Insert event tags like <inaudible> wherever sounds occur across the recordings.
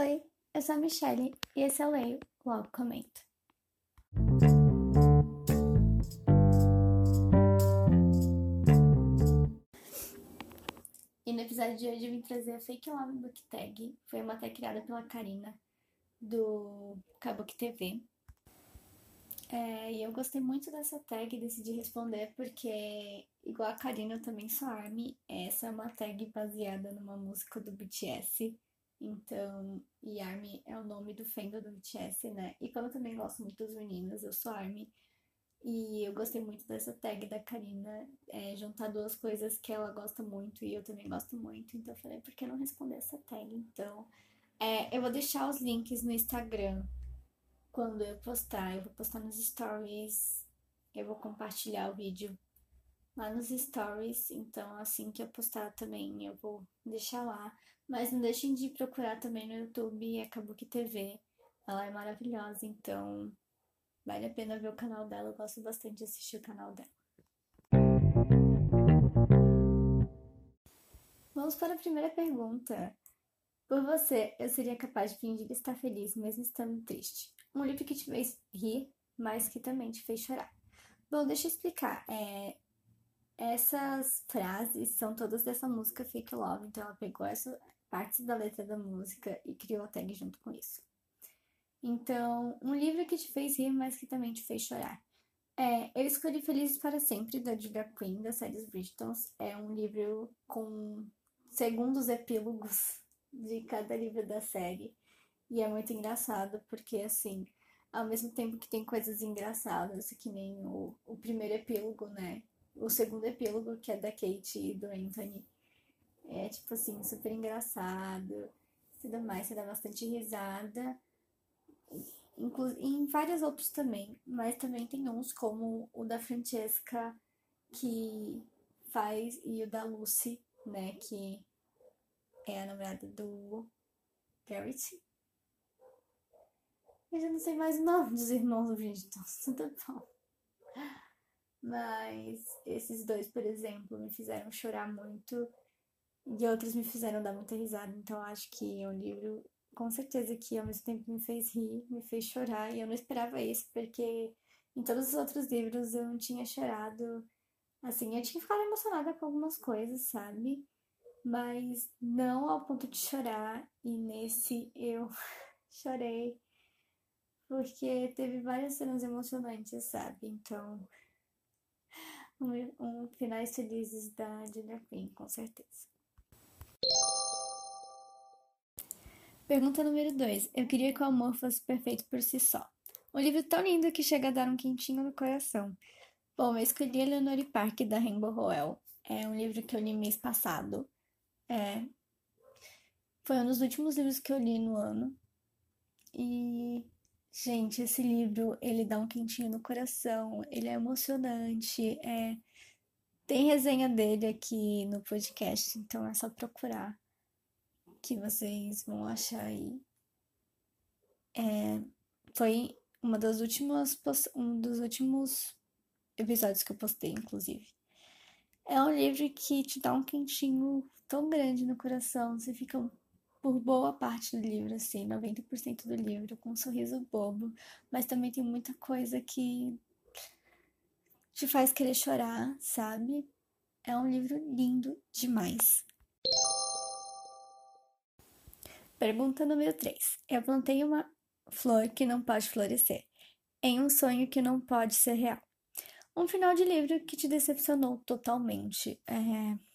Oi, eu sou a Michelle e esse é o Leio, logo comento. E no episódio de hoje eu vim trazer a Fake Love Book Tag. Foi uma tag criada pela Karina do Kabuki TV. É, e eu gostei muito dessa tag e decidi responder porque, igual a Karina, eu também sou ARMY. Essa é uma tag baseada numa música do BTS. Então, e é o nome do fandom do BTS, né? E como eu também gosto muito dos meninos, eu sou ARMY. E eu gostei muito dessa tag da Karina, é, juntar duas coisas que ela gosta muito e eu também gosto muito. Então eu falei, por que não responder essa tag? Então, é, eu vou deixar os links no Instagram quando eu postar, eu vou postar nos stories, eu vou compartilhar o vídeo lá nos stories, então assim que eu postar também eu vou deixar lá. Mas não deixem de procurar também no YouTube é Kabuki TV. Ela é maravilhosa, então vale a pena ver o canal dela. Eu gosto bastante de assistir o canal dela. Vamos para a primeira pergunta. Por você, eu seria capaz de fingir estar feliz mesmo estando triste. Um livro que te fez rir, mas que também te fez chorar. Bom, deixa eu explicar. É, essas frases são todas dessa música Fake Love, então ela pegou essa partes da letra da música e criou a tag junto com isso. Então, um livro que te fez rir, mas que também te fez chorar. É, eu escolhi Felizes para Sempre, da Julia Quinn, da série Bridgetons. É um livro com segundos epílogos de cada livro da série. E é muito engraçado, porque assim, ao mesmo tempo que tem coisas engraçadas, que nem o, o primeiro epílogo, né? O segundo epílogo, que é da Kate e do Anthony. É tipo assim, super engraçado, tudo mais, você dá bastante risada. Inclu em vários outros também, mas também tem uns como o da Francesca, que faz, e o da Lucy, né, que é a namorada do Garrett. Eu já não sei mais o nome dos irmãos Bridgeton, tudo <laughs> bom. Mas esses dois, por exemplo, me fizeram chorar muito e outros me fizeram dar muita risada. Então acho que é um livro, com certeza, que ao mesmo tempo me fez rir, me fez chorar. E eu não esperava isso, porque em todos os outros livros eu não tinha chorado. Assim, eu tinha ficado emocionada com algumas coisas, sabe? Mas não ao ponto de chorar. E nesse eu <laughs> chorei porque teve várias cenas emocionantes, sabe? Então, um, um finais felizes da Julia com certeza. Pergunta número 2. Eu queria que o amor fosse perfeito por si só. Um livro tão lindo que chega a dar um quentinho no coração. Bom, eu escolhi Eleanor Park, da Rainbow Rowell. É um livro que eu li mês passado. É... Foi um dos últimos livros que eu li no ano. E Gente, esse livro, ele dá um quentinho no coração, ele é emocionante, é... tem resenha dele aqui no podcast, então é só procurar que vocês vão achar aí. É... Foi uma das últimas, um dos últimos episódios que eu postei, inclusive. É um livro que te dá um quentinho tão grande no coração, você fica por boa parte do livro, assim, 90% do livro, com um sorriso bobo, mas também tem muita coisa que te faz querer chorar, sabe? É um livro lindo demais. Pergunta número 3. Eu plantei uma flor que não pode florescer, em um sonho que não pode ser real. Um final de livro que te decepcionou totalmente. É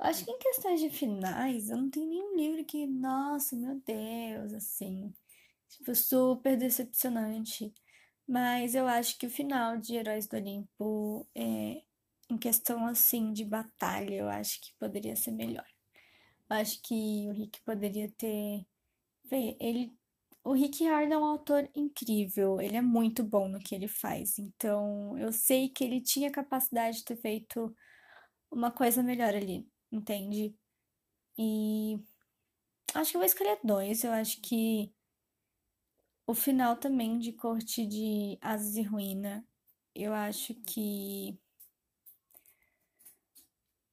Acho que em questões de finais, eu não tenho nenhum livro que, nossa, meu Deus, assim, tipo, super decepcionante. Mas eu acho que o final de Heróis do Olimpo, é, em questão, assim, de batalha, eu acho que poderia ser melhor. Eu acho que o Rick poderia ter. Vê, ele. O Rick Hard é um autor incrível, ele é muito bom no que ele faz. Então, eu sei que ele tinha capacidade de ter feito uma coisa melhor ali entende? E acho que eu vou escolher dois. Eu acho que o final também de Corte de Asas e Ruína, eu acho que.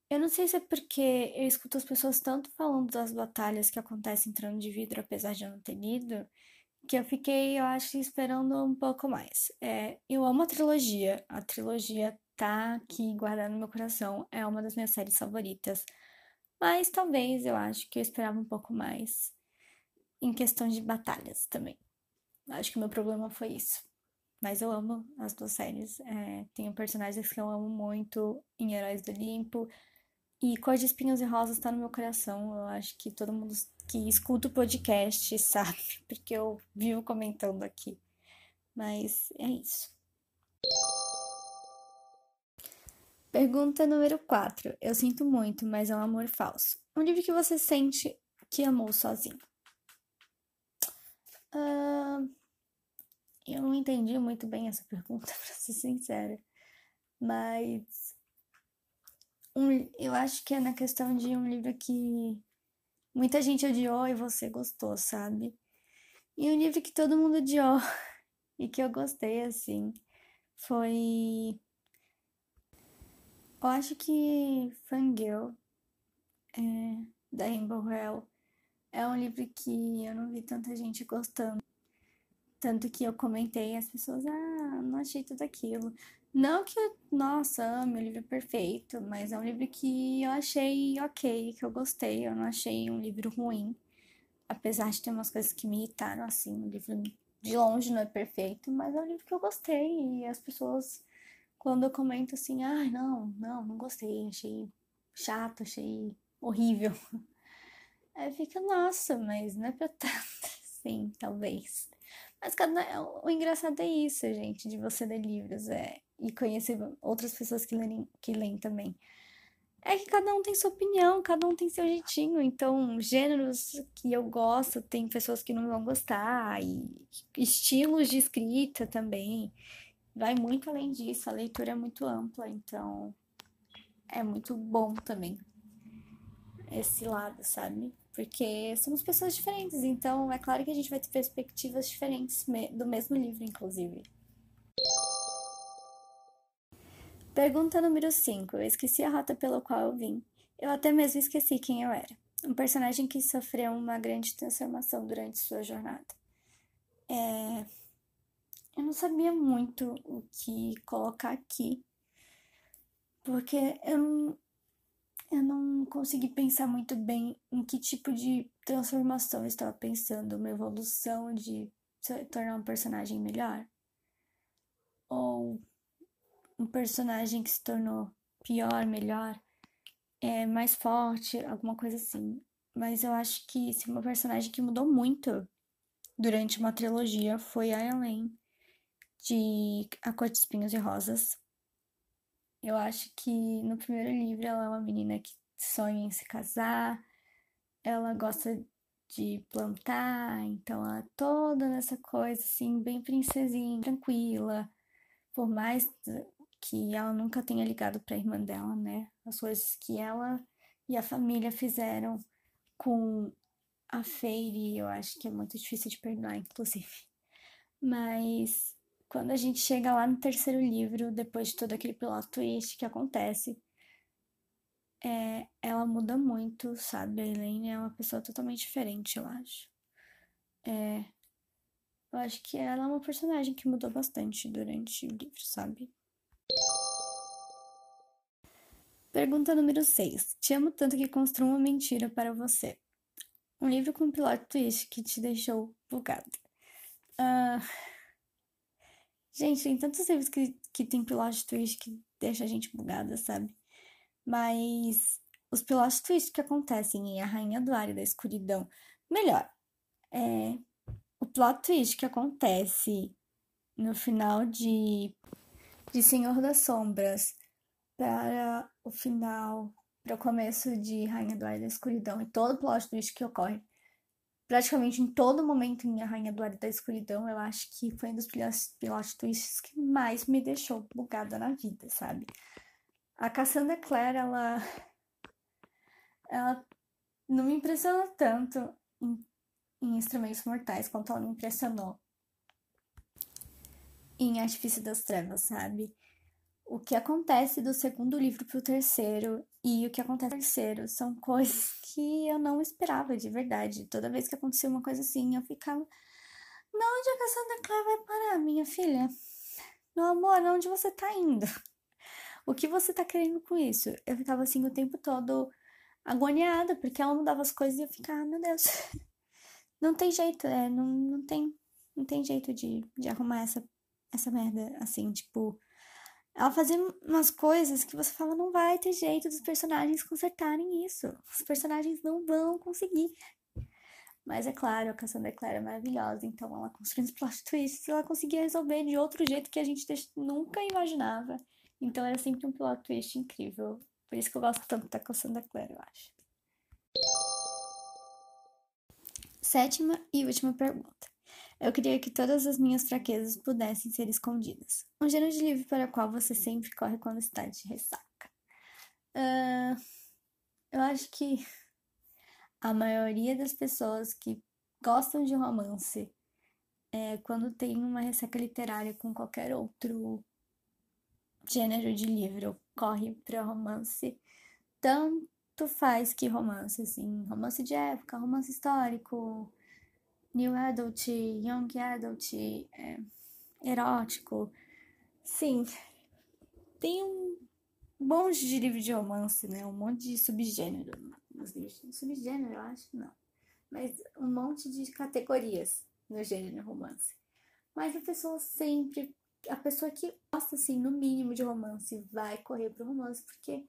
Eu não sei se é porque eu escuto as pessoas tanto falando das batalhas que acontecem em Trono de Vidro, apesar de eu não ter lido, que eu fiquei, eu acho, esperando um pouco mais. É, eu amo a trilogia. A trilogia tá aqui guardada no meu coração. É uma das minhas séries favoritas. Mas talvez eu acho que eu esperava um pouco mais em questão de batalhas também. Acho que o meu problema foi isso. Mas eu amo as duas séries. É, tenho personagens que eu amo muito em Heróis do Olimpo. E Cor de Espinhos e Rosas tá no meu coração. Eu acho que todo mundo que escuta o podcast sabe, <laughs> porque eu vivo comentando aqui. Mas é isso. Pergunta número 4. Eu sinto muito, mas é um amor falso. Um livro que você sente que amou sozinho? Uh, eu não entendi muito bem essa <laughs> pergunta, pra ser sincera. Mas um, eu acho que é na questão de um livro que muita gente odiou e você gostou, sabe? E um livro que todo mundo odiou <laughs> e que eu gostei, assim, foi. Eu acho que Fangirl, é, da Rainbow Hell, é um livro que eu não vi tanta gente gostando. Tanto que eu comentei, as pessoas, ah, não achei tudo aquilo. Não que eu, nossa, ame o livro perfeito, mas é um livro que eu achei ok, que eu gostei. Eu não achei um livro ruim. Apesar de ter umas coisas que me irritaram, assim, o livro de longe não é perfeito, mas é um livro que eu gostei. E as pessoas, quando eu comento assim, ah, não, não, não gostei, achei chato, achei horrível. <laughs> Aí fica, nossa, mas não é pra tanto, sim, talvez. Mas cada, o engraçado é isso, gente, de você ler livros é, e conhecer outras pessoas que leem, que leem também. É que cada um tem sua opinião, cada um tem seu jeitinho. Então, gêneros que eu gosto, tem pessoas que não vão gostar, e estilos de escrita também. Vai muito além disso, a leitura é muito ampla, então é muito bom também esse lado, sabe? Porque somos pessoas diferentes, então é claro que a gente vai ter perspectivas diferentes do mesmo livro, inclusive. Pergunta número 5. Eu esqueci a rota pela qual eu vim. Eu até mesmo esqueci quem eu era. Um personagem que sofreu uma grande transformação durante sua jornada. É... Eu não sabia muito o que colocar aqui, porque eu não, eu não consegui pensar muito bem em que tipo de transformação eu estava pensando, uma evolução de se tornar um personagem melhor ou um personagem que se tornou pior, melhor, é mais forte, alguma coisa assim. Mas eu acho que se uma personagem que mudou muito durante uma trilogia foi a Elaine de A Cor de Espinhos e Rosas. Eu acho que no primeiro livro ela é uma menina que sonha em se casar, ela gosta de plantar, então ela é toda nessa coisa assim, bem princesinha, tranquila. Por mais que ela nunca tenha ligado para a irmã dela, né? As coisas que ela e a família fizeram com a Feire, eu acho que é muito difícil de perdoar, inclusive. Mas quando a gente chega lá no terceiro livro, depois de todo aquele plot twist que acontece, é, ela muda muito, sabe? A Elaine é uma pessoa totalmente diferente, eu acho. É, eu acho que ela é uma personagem que mudou bastante durante o livro, sabe? Pergunta número 6. Te amo tanto que construo uma mentira para você. Um livro com plot twist que te deixou bugado. Uh, Gente, tem tantos livros que, que tem plot twist que deixa a gente bugada, sabe? Mas os plot twists que acontecem em A Rainha do Ar e da Escuridão. Melhor, é, o plot twist que acontece no final de, de Senhor das Sombras para o final, para o começo de Rainha do Ar e da Escuridão e todo o plot twist que ocorre praticamente em todo momento em A Rainha do Ar da Escuridão, eu acho que foi um dos plot twists que mais me deixou bugada na vida, sabe? A Cassandra Clare, ela. Ela não me impressionou tanto em, em Instrumentos Mortais quanto ela me impressionou em Artifício das Trevas, sabe? o que acontece do segundo livro para o terceiro e o que acontece terceiro são <laughs> coisas que eu não esperava de verdade. Toda vez que acontecia uma coisa assim, eu ficava. Onde a Cassandra Clare vai parar, minha filha? Meu amor, onde você tá indo? O que você tá querendo com isso? Eu ficava assim o tempo todo agoniada, porque ela mudava as coisas e eu ficava, ah, meu Deus, <laughs> não tem jeito, é, não, não tem, não tem jeito de, de arrumar essa, essa merda, assim, tipo, ela fazia umas coisas que você fala, não vai ter jeito dos personagens consertarem isso. Os personagens não vão conseguir. Mas é claro, a Cassandra Clare é maravilhosa, então ela construindo os plot twists, ela conseguia resolver de outro jeito que a gente nunca imaginava. Então era sempre um plot twist incrível. Por isso que eu gosto tanto da Cassandra Clare, eu acho. Sétima e última pergunta. Eu queria que todas as minhas fraquezas pudessem ser escondidas. Um gênero de livro para o qual você sempre corre quando está de ressaca. Uh, eu acho que a maioria das pessoas que gostam de romance, é, quando tem uma ressaca literária com qualquer outro gênero de livro, corre para romance. Tanto faz que romance, assim, romance de época, romance histórico, new adult, young adult, é, erótico. Sim, tem um monte de livro de romance, né? Um monte de subgênero. Subgênero, eu acho, não. Mas um monte de categorias no gênero romance. Mas a pessoa sempre, a pessoa que gosta, assim, no mínimo de romance, vai correr pro romance, porque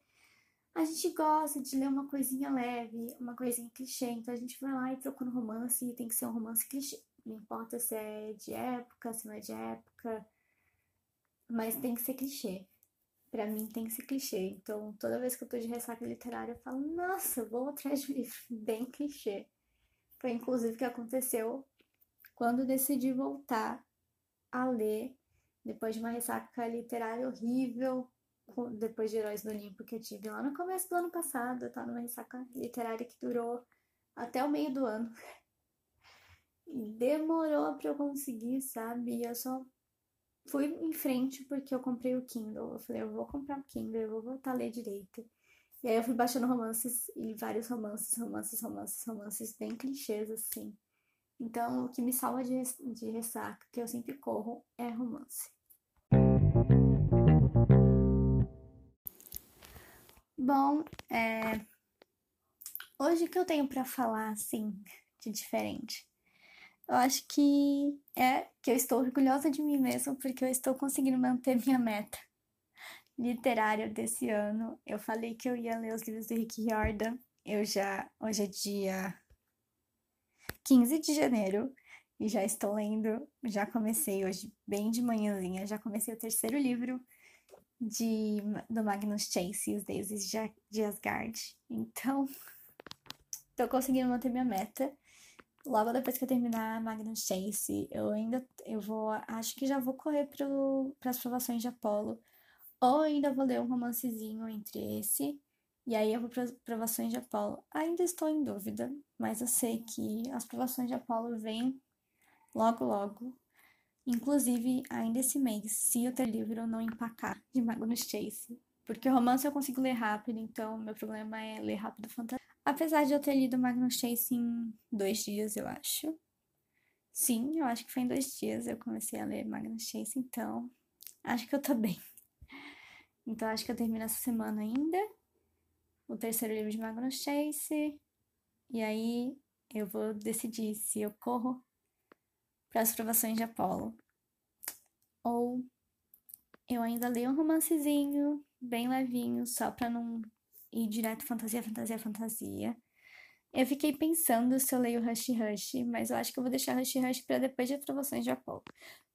a gente gosta de ler uma coisinha leve, uma coisinha clichê, então a gente vai lá e procura um romance e tem que ser um romance clichê. Não importa se é de época, se não é de época, mas tem que ser clichê. Pra mim tem que ser clichê. Então toda vez que eu tô de ressaca literária, eu falo, nossa, vou atrás de um livro <laughs> bem clichê. Foi inclusive o que aconteceu quando decidi voltar a ler depois de uma ressaca literária horrível, depois de Heróis do Olimpo que eu tive lá no começo do ano passado, tá? Numa ressaca literária que durou até o meio do ano. <laughs> E demorou para eu conseguir, sabe? E eu só fui em frente porque eu comprei o Kindle. Eu falei, eu vou comprar o Kindle, eu vou voltar a ler direito. E aí eu fui baixando romances e vários romances, romances, romances, romances bem clichês, assim. Então, o que me salva de, de ressaca, que eu sempre corro, é romance. Bom, é... hoje o que eu tenho para falar assim de diferente? Eu acho que é que eu estou orgulhosa de mim mesma porque eu estou conseguindo manter <laughs> minha meta literária desse ano. Eu falei que eu ia ler os livros do Rick Riordan. Eu já hoje é dia 15 de janeiro e já estou lendo, já comecei hoje bem de manhãzinha, já comecei o terceiro livro de, do Magnus Chase e os deuses de Asgard. Então, <laughs> tô conseguindo manter minha meta. Logo depois que eu terminar Magnus Chase, eu ainda eu vou, acho que já vou correr para as provações de Apolo. Ou ainda vou ler um romancezinho entre esse e aí eu vou para as provações de Apolo. Ainda estou em dúvida, mas eu sei que as provações de Apolo vêm logo logo. Inclusive, ainda esse mês, se o teu livro não empacar de Magnus Chase. Porque romance eu consigo ler rápido, então meu problema é ler rápido fantasia. Apesar de eu ter lido Magnus Chase em dois dias, eu acho. Sim, eu acho que foi em dois dias eu comecei a ler Magnus Chase, então acho que eu tô bem. Então acho que eu termino essa semana ainda. O terceiro livro de Magnus Chase. E aí eu vou decidir se eu corro para as provações de Apolo. Ou eu ainda leio um romancezinho bem levinho, só para não ir direto fantasia, fantasia, fantasia. Eu fiquei pensando se eu leio Rush Rush, mas eu acho que eu vou deixar Rush Rush para depois de provações de Apolo,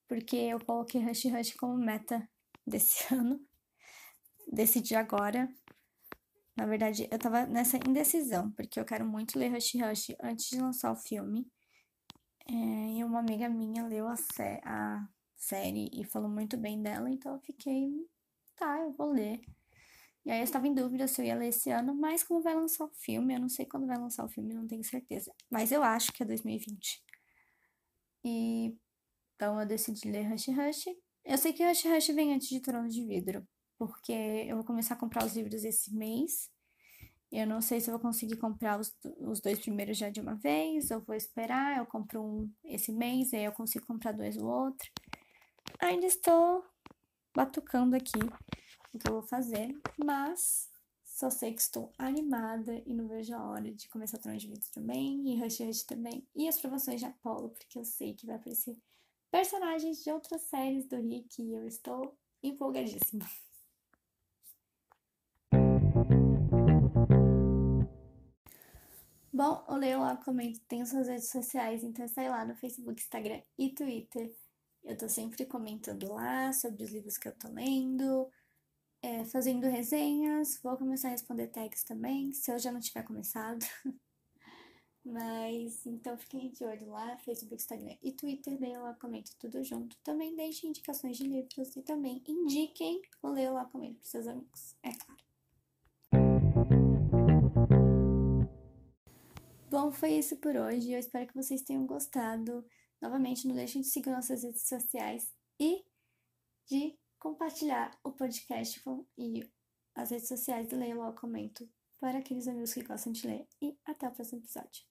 porque eu coloquei Rush Rush como meta desse <laughs> ano. Decidi agora. Na verdade, eu tava nessa indecisão, porque eu quero muito ler Rush Rush antes de lançar o filme. É, e uma amiga minha leu a, sé a série e falou muito bem dela, então eu fiquei, tá, eu vou ler. E aí eu estava em dúvida se eu ia ler esse ano, mas como vai lançar o filme, eu não sei quando vai lançar o filme, não tenho certeza. Mas eu acho que é 2020. E então eu decidi ler Rush Rush. Eu sei que Rush Rush vem antes de Trono de Vidro, porque eu vou começar a comprar os livros esse mês. Eu não sei se eu vou conseguir comprar os, os dois primeiros já de uma vez, ou vou esperar, eu compro um esse mês, aí eu consigo comprar dois o outro. Ainda estou batucando aqui o que eu vou fazer, mas só sei que estou animada e não vejo a hora de começar o Trono de Vidro também, e Rush Rush também, e as promoções de Apollo, porque eu sei que vai aparecer personagens de outras séries do Rick e eu estou empolgadíssima. Bom, o Leio Lá Comento tem suas redes sociais, então sai lá no Facebook, Instagram e Twitter. Eu tô sempre comentando lá sobre os livros que eu tô lendo, é, fazendo resenhas. Vou começar a responder tags também, se eu já não tiver começado. <laughs> Mas então fiquem de olho lá, Facebook, Instagram e Twitter, Leio Lá Comento tudo junto. Também deixem indicações de livros e também indiquem o Leio Lá Comento para seus amigos, é claro. Bom, foi isso por hoje. Eu espero que vocês tenham gostado. Novamente, não deixem de seguir nossas redes sociais e de compartilhar o podcast e as redes sociais do Leia Logo Comento para aqueles amigos que gostam de ler. E até o próximo episódio.